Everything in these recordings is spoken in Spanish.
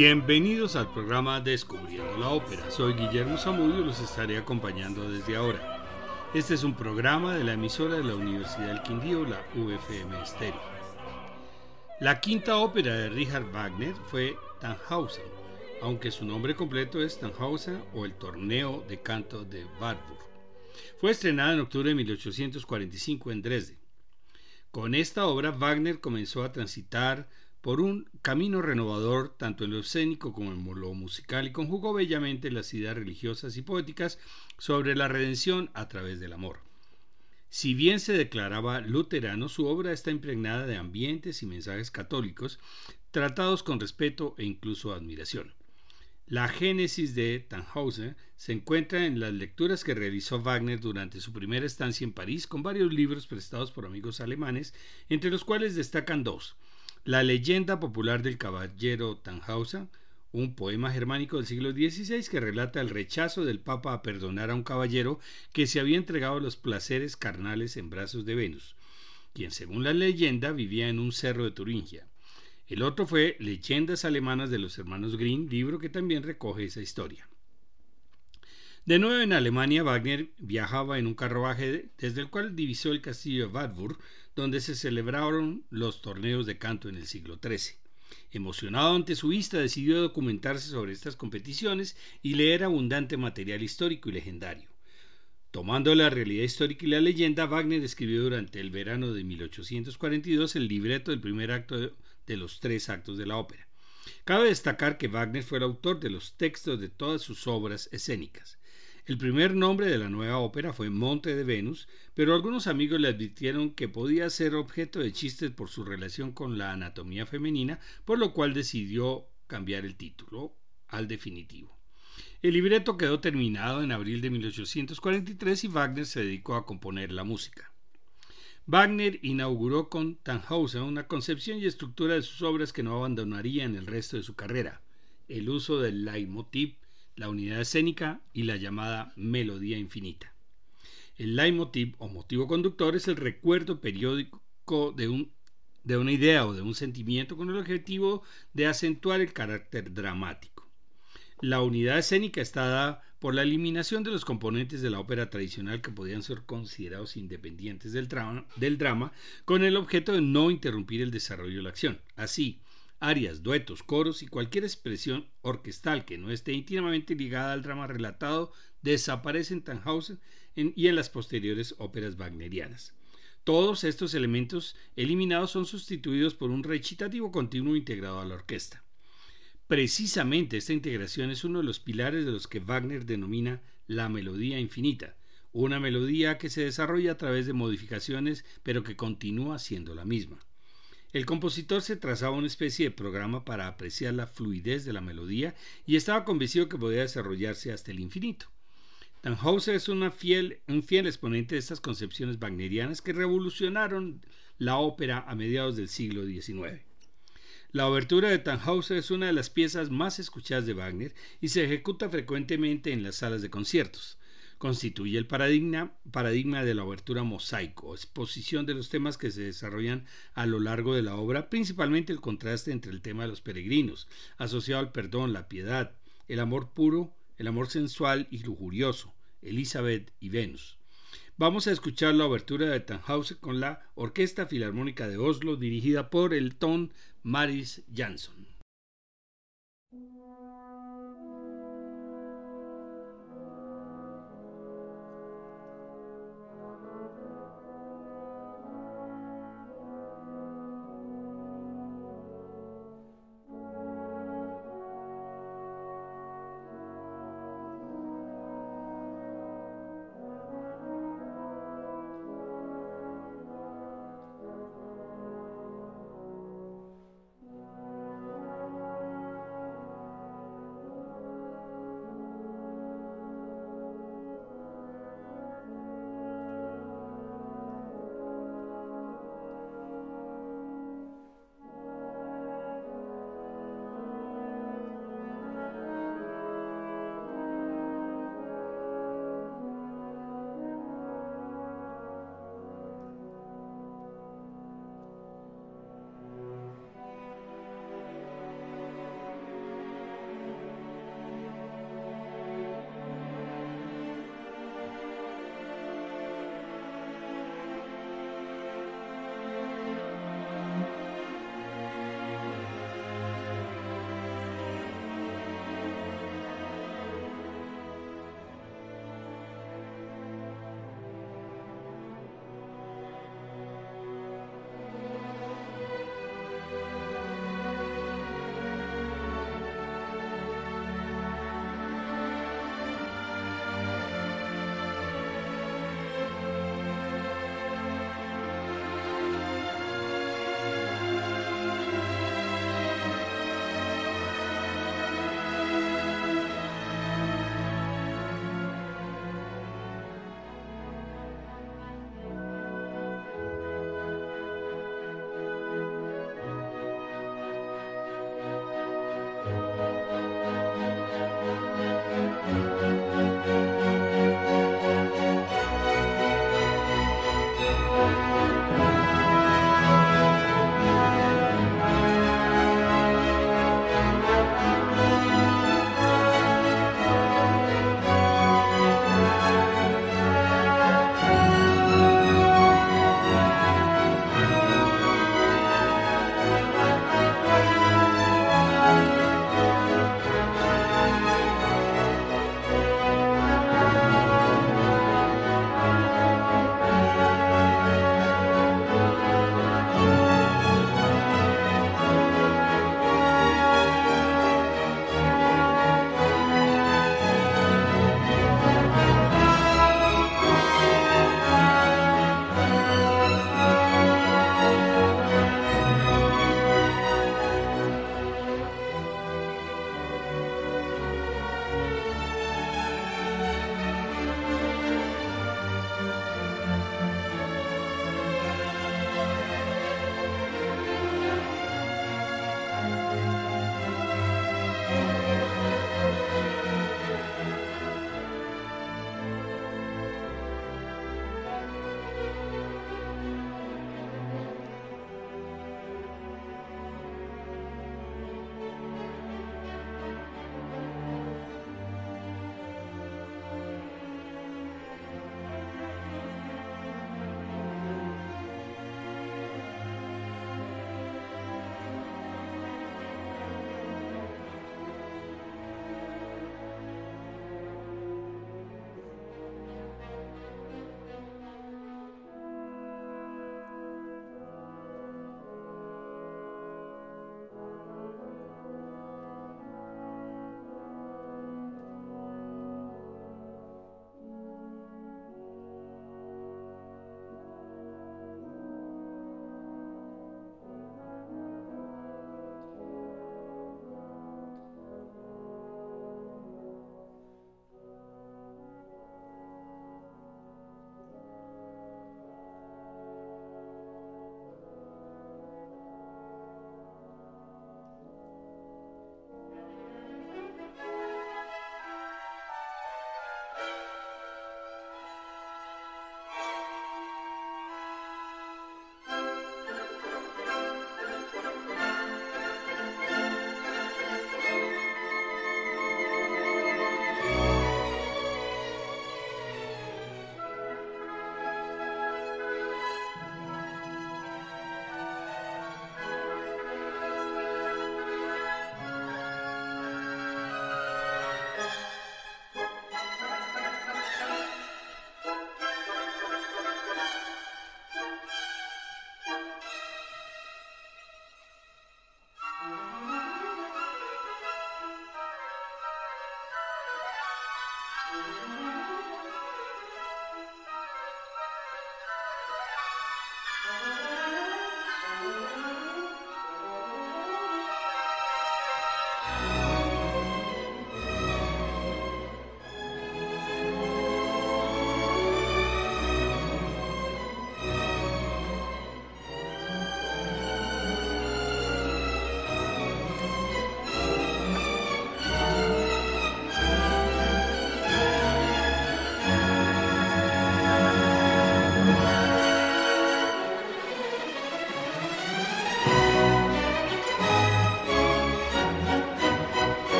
Bienvenidos al programa Descubriendo la Ópera. Soy Guillermo Zamudio y los estaré acompañando desde ahora. Este es un programa de la emisora de la Universidad del Quindío, la UFM Stereo. La quinta ópera de Richard Wagner fue Tannhausen, aunque su nombre completo es Tannhausen o el Torneo de Canto de Warburg. Fue estrenada en octubre de 1845 en Dresde. Con esta obra Wagner comenzó a transitar por un camino renovador tanto en lo escénico como en lo musical y conjugó bellamente las ideas religiosas y poéticas sobre la redención a través del amor. Si bien se declaraba luterano, su obra está impregnada de ambientes y mensajes católicos tratados con respeto e incluso admiración. La génesis de Tannhausen se encuentra en las lecturas que realizó Wagner durante su primera estancia en París con varios libros prestados por amigos alemanes, entre los cuales destacan dos, La leyenda popular del caballero Tannhausen, un poema germánico del siglo XVI que relata el rechazo del Papa a perdonar a un caballero que se había entregado a los placeres carnales en brazos de Venus, quien según la leyenda vivía en un cerro de Turingia. El otro fue Leyendas alemanas de los hermanos Grimm, libro que también recoge esa historia. De nuevo en Alemania, Wagner viajaba en un carruaje desde el cual divisó el castillo de Wartburg, donde se celebraron los torneos de canto en el siglo XIII. Emocionado ante su vista, decidió documentarse sobre estas competiciones y leer abundante material histórico y legendario. Tomando la realidad histórica y la leyenda, Wagner escribió durante el verano de 1842 el libreto del primer acto de de los tres actos de la ópera. Cabe destacar que Wagner fue el autor de los textos de todas sus obras escénicas. El primer nombre de la nueva ópera fue Monte de Venus, pero algunos amigos le advirtieron que podía ser objeto de chistes por su relación con la anatomía femenina, por lo cual decidió cambiar el título al definitivo. El libreto quedó terminado en abril de 1843 y Wagner se dedicó a componer la música. Wagner inauguró con Tannhausen una concepción y estructura de sus obras que no abandonaría en el resto de su carrera, el uso del leitmotiv, la unidad escénica y la llamada melodía infinita. El leitmotiv o motivo conductor es el recuerdo periódico de, un, de una idea o de un sentimiento con el objetivo de acentuar el carácter dramático. La unidad escénica está dada por la eliminación de los componentes de la ópera tradicional que podían ser considerados independientes del drama, del drama, con el objeto de no interrumpir el desarrollo de la acción. Así, arias, duetos, coros y cualquier expresión orquestal que no esté íntimamente ligada al drama relatado desaparecen en Tannhausen y en las posteriores óperas wagnerianas. Todos estos elementos eliminados son sustituidos por un recitativo continuo integrado a la orquesta. Precisamente esta integración es uno de los pilares de los que Wagner denomina la melodía infinita, una melodía que se desarrolla a través de modificaciones pero que continúa siendo la misma. El compositor se trazaba una especie de programa para apreciar la fluidez de la melodía y estaba convencido que podía desarrollarse hasta el infinito. Tannhauser es fiel, un fiel exponente de estas concepciones wagnerianas que revolucionaron la ópera a mediados del siglo XIX. La obertura de Tannhauser es una de las piezas más escuchadas de Wagner y se ejecuta frecuentemente en las salas de conciertos. Constituye el paradigma, paradigma de la obertura mosaico, exposición de los temas que se desarrollan a lo largo de la obra, principalmente el contraste entre el tema de los peregrinos, asociado al perdón, la piedad, el amor puro, el amor sensual y lujurioso, Elizabeth y Venus. Vamos a escuchar la obertura de Tannhauser con la Orquesta Filarmónica de Oslo dirigida por el ton Maris Jansson.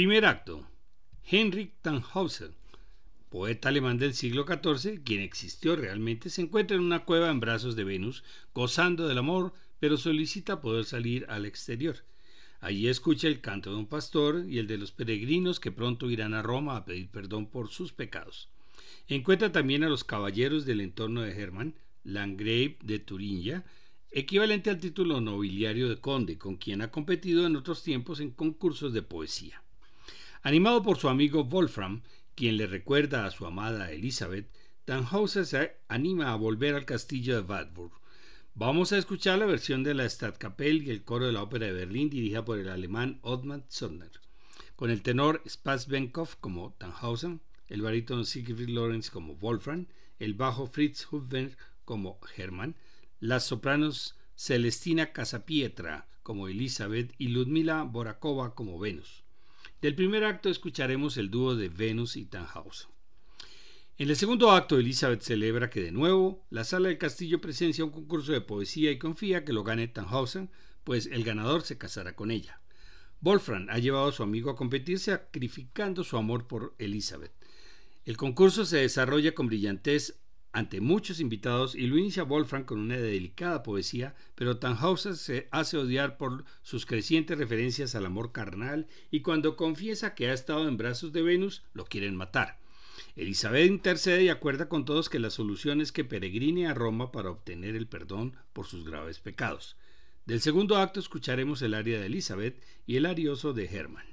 Primer acto. Henrik Tannhauser, poeta alemán del siglo XIV, quien existió realmente, se encuentra en una cueva en brazos de Venus, gozando del amor, pero solicita poder salir al exterior. Allí escucha el canto de un pastor y el de los peregrinos que pronto irán a Roma a pedir perdón por sus pecados. Encuentra también a los caballeros del entorno de Hermann, Landgrave de Turingia, equivalente al título nobiliario de conde, con quien ha competido en otros tiempos en concursos de poesía. Animado por su amigo Wolfram, quien le recuerda a su amada Elizabeth, Tannhauser se anima a volver al castillo de Wartburg. Vamos a escuchar la versión de la Stadtkapelle y el coro de la ópera de Berlín dirigida por el alemán Ottmar Zöllner, con el tenor Spatz Benkoff como Tannhauser, el barítono Siegfried Lorenz como Wolfram, el bajo Fritz Hubner como Hermann, las sopranos Celestina Casapietra como Elizabeth y Ludmila Borakova como Venus. Del primer acto escucharemos el dúo de Venus y Tannhauser. En el segundo acto, Elizabeth celebra que de nuevo la sala del castillo presencia un concurso de poesía y confía que lo gane Tannhauser, pues el ganador se casará con ella. Wolfram ha llevado a su amigo a competir sacrificando su amor por Elizabeth. El concurso se desarrolla con brillantez ante muchos invitados y lo inicia Wolfram con una delicada poesía, pero Tannhauser se hace odiar por sus crecientes referencias al amor carnal y cuando confiesa que ha estado en brazos de Venus, lo quieren matar. Elizabeth intercede y acuerda con todos que la solución es que peregrine a Roma para obtener el perdón por sus graves pecados. Del segundo acto escucharemos el aria de Elizabeth y el arioso de Hermann.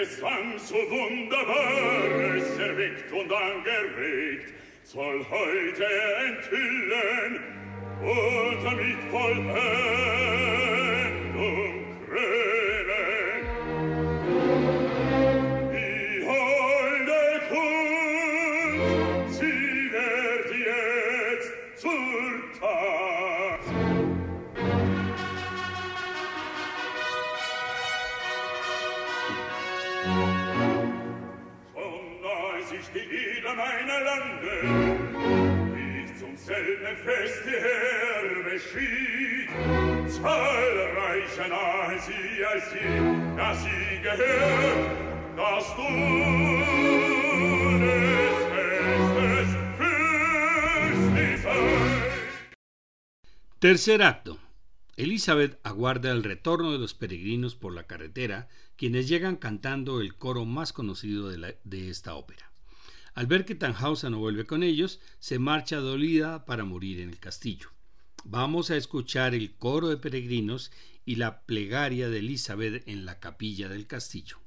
Gesang so wunderbar, erweckt und angeregt, soll heute enthüllen und damit vollenden. Tercer acto. Elizabeth aguarda el retorno de los peregrinos por la carretera, quienes llegan cantando el coro más conocido de, esta ópera. Al ver que Tannhauser no vuelve con ellos, se marcha dolida para morir en el castillo. Vamos a escuchar el coro de peregrinos y la plegaria de Elizabeth en la capilla del castillo.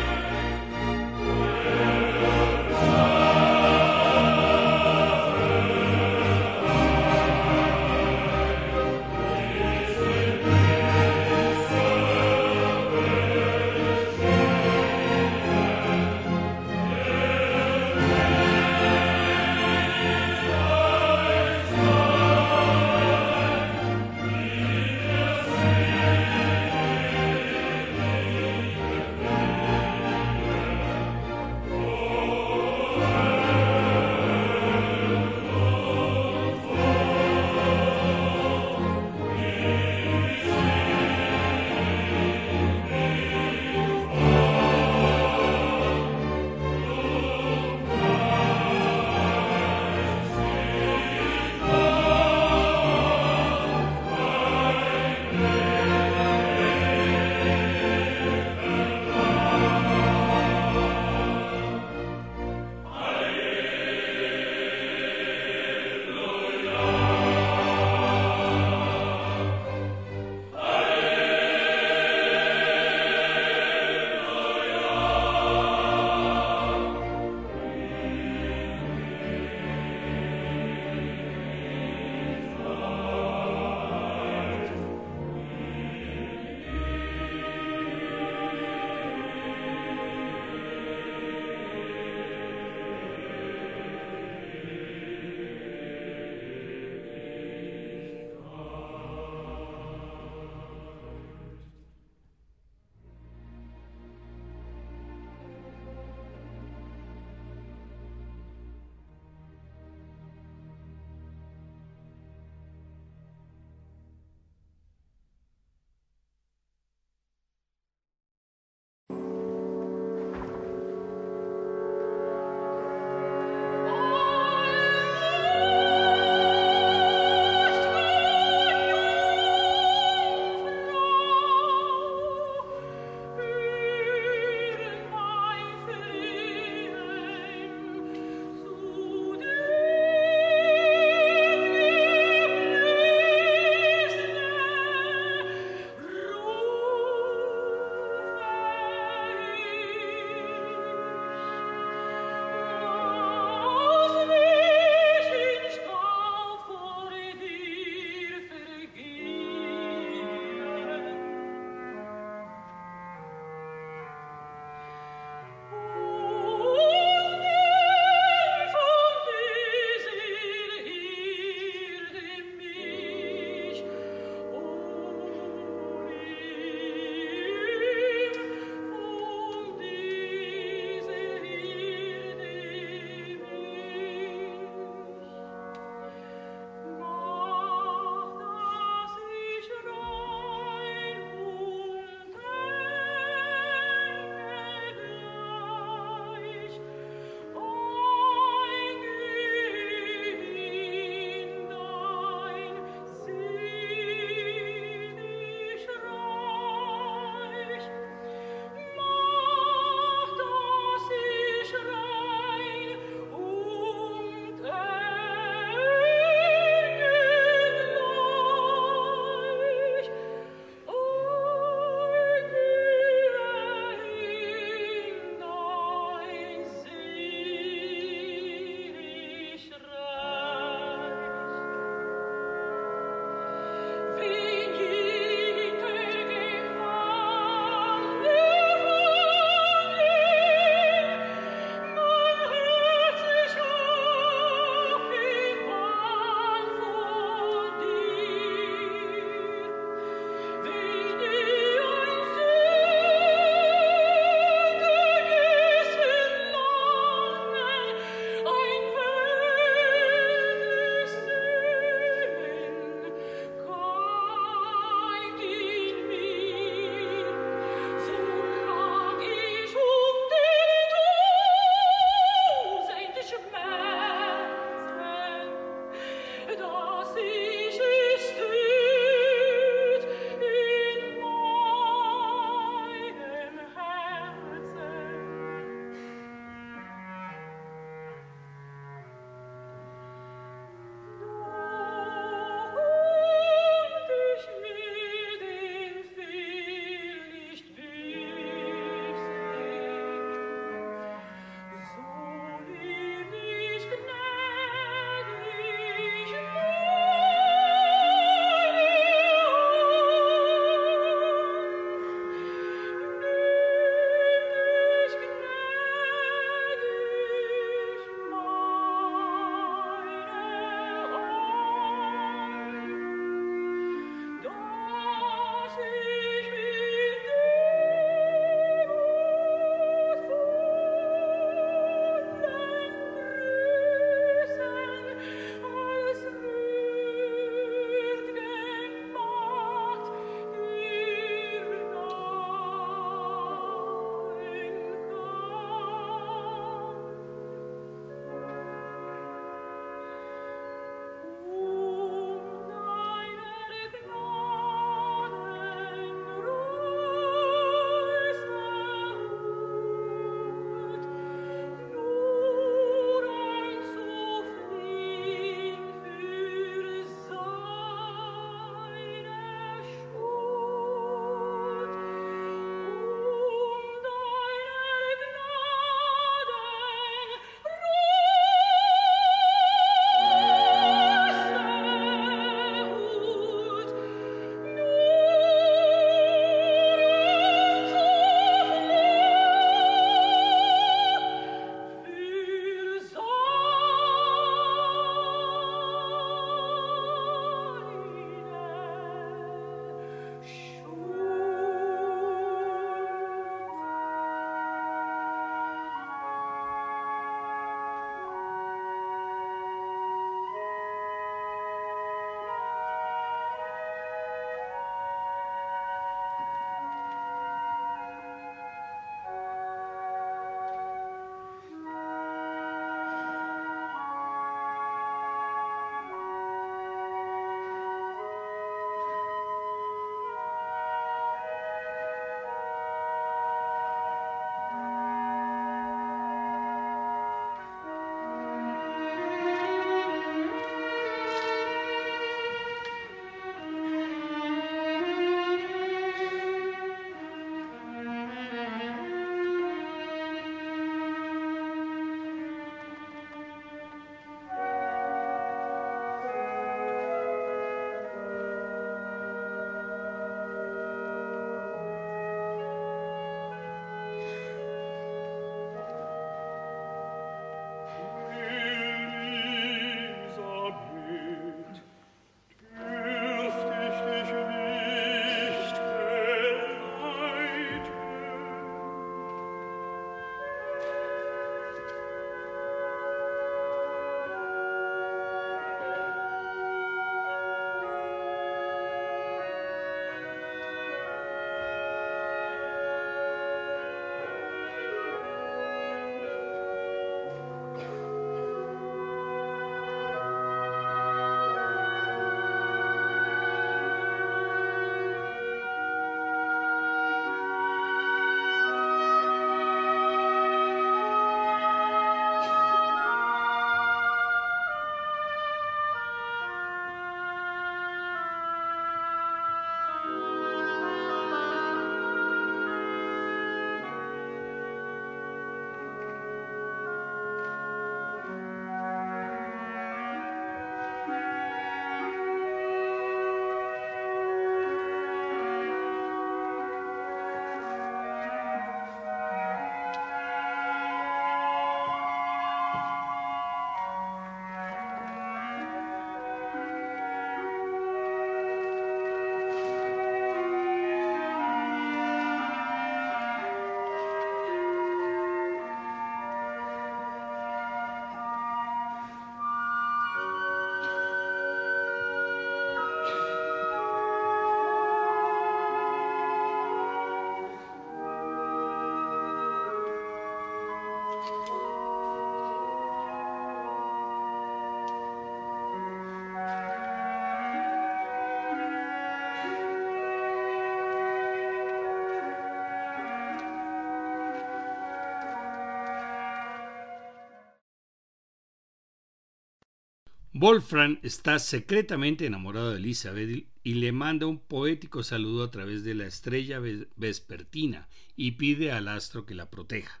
Wolfram está secretamente enamorado de Elizabeth y le manda un poético saludo a través de la estrella vespertina y pide al astro que la proteja.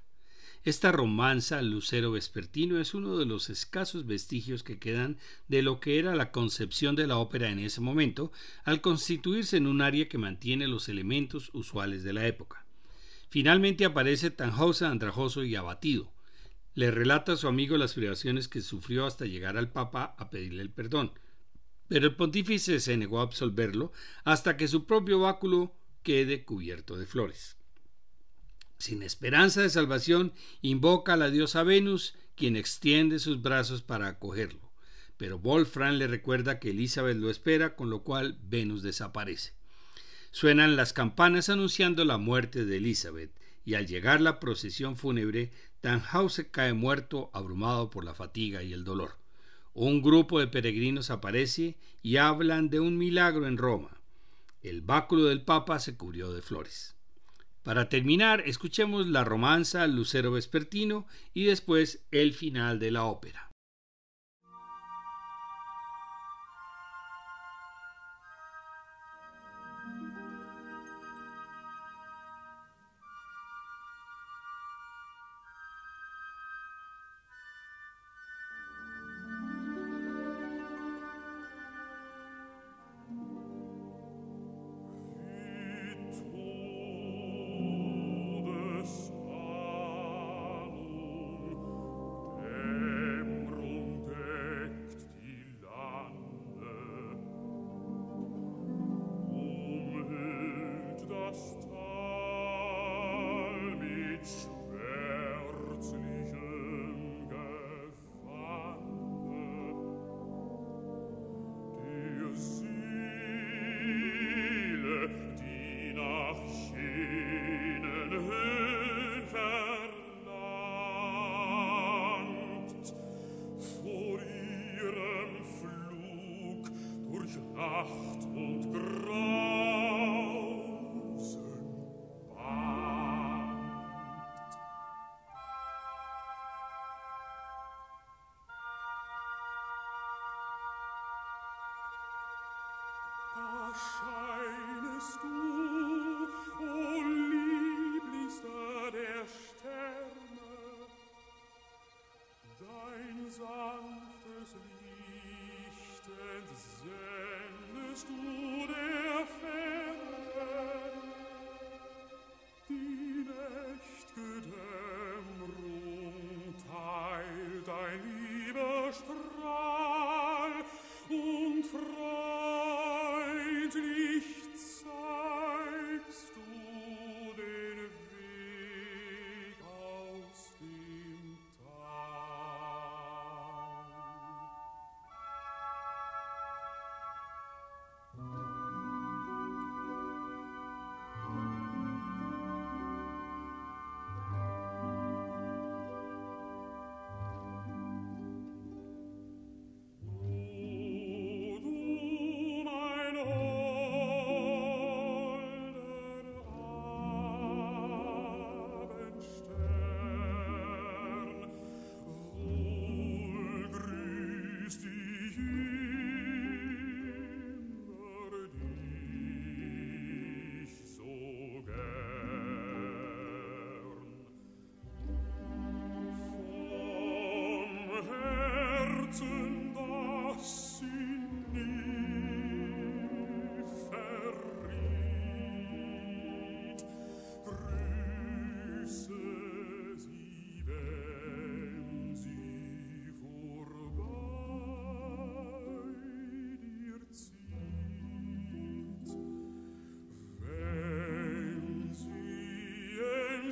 Esta romanza lucero vespertino es uno de los escasos vestigios que quedan de lo que era la concepción de la ópera en ese momento, al constituirse en un área que mantiene los elementos usuales de la época. Finalmente aparece Tannhauser andrajoso y abatido. Le relata a su amigo las privaciones que sufrió hasta llegar al Papa a pedirle el perdón. Pero el pontífice se negó a absolverlo hasta que su propio báculo quede cubierto de flores. Sin esperanza de salvación, invoca a la diosa Venus, quien extiende sus brazos para acogerlo. Pero Wolfram le recuerda que Elizabeth lo espera, con lo cual Venus desaparece. Suenan las campanas anunciando la muerte de Elizabeth, y al llegar la procesión fúnebre, Tannhauser cae muerto, abrumado por la fatiga y el dolor. Un grupo de peregrinos aparece y hablan de un milagro en Roma. El báculo del Papa se cubrió de flores. Para terminar, escuchemos la romanza Lucero Vespertino y después el final de la ópera.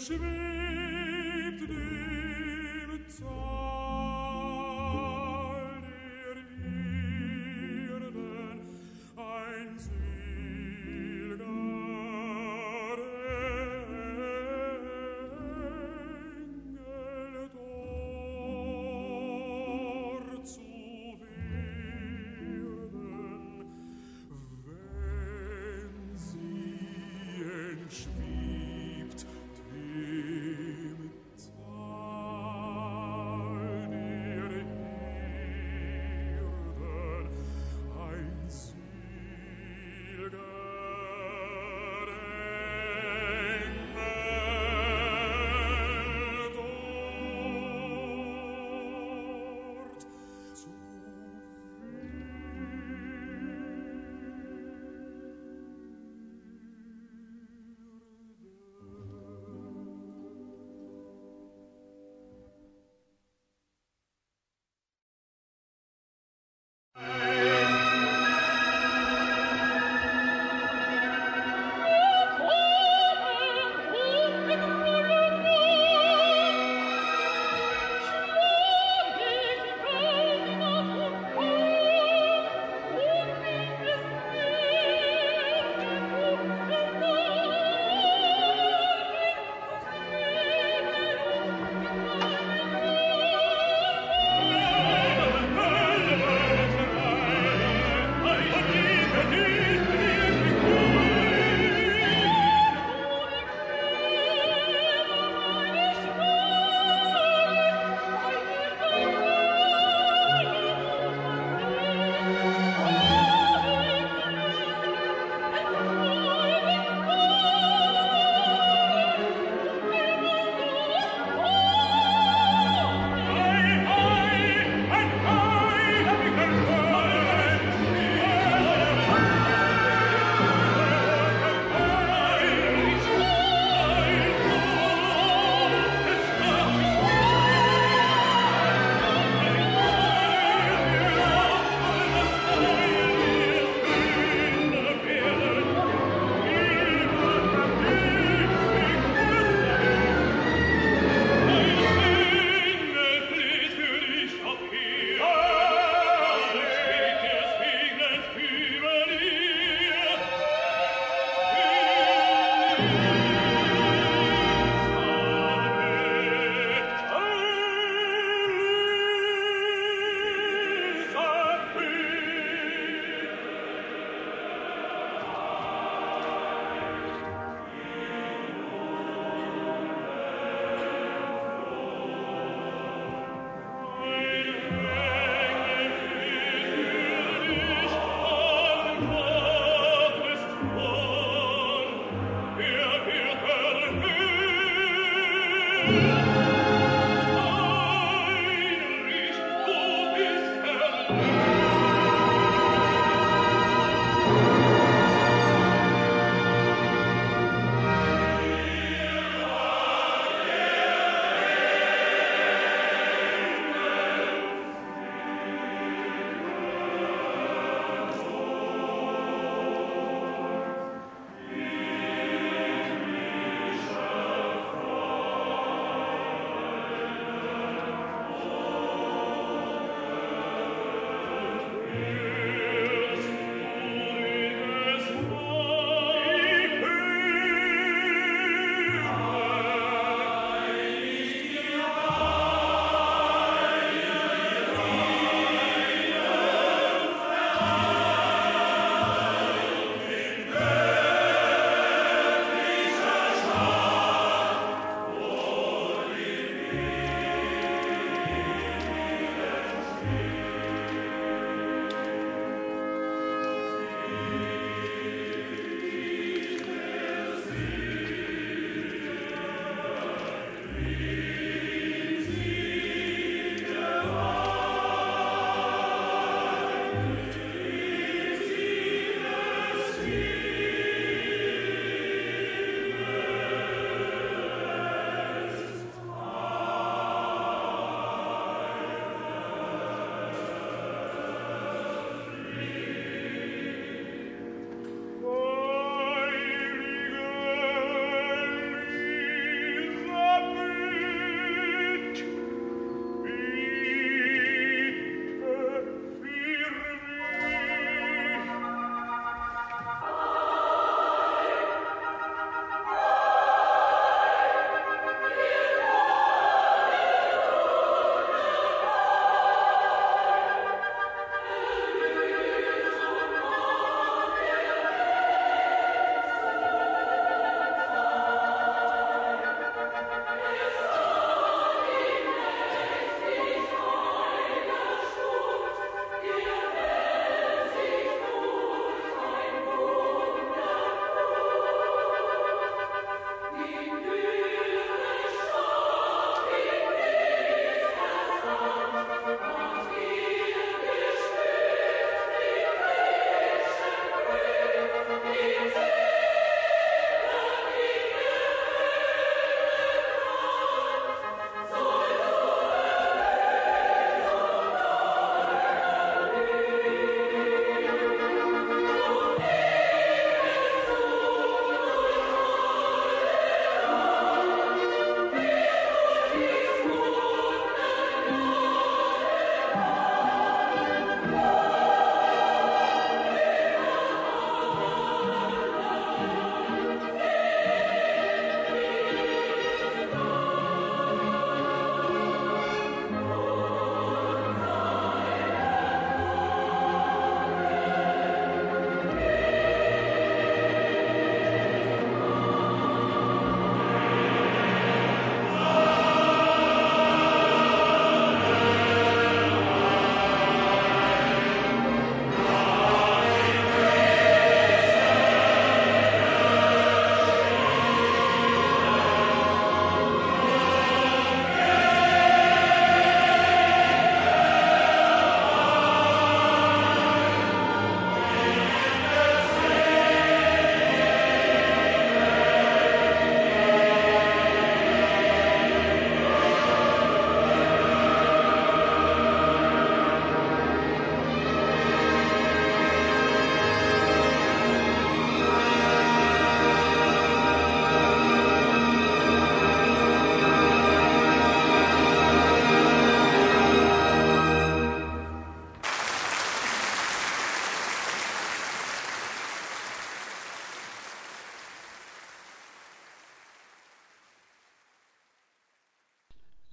schwer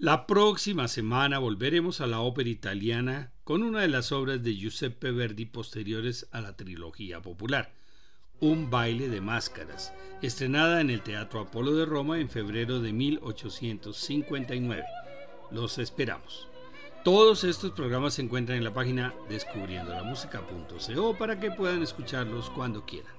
La próxima semana volveremos a la ópera italiana con una de las obras de Giuseppe Verdi posteriores a la trilogía popular, Un baile de máscaras, estrenada en el Teatro Apolo de Roma en febrero de 1859. Los esperamos. Todos estos programas se encuentran en la página descubriendolamusica.co para que puedan escucharlos cuando quieran.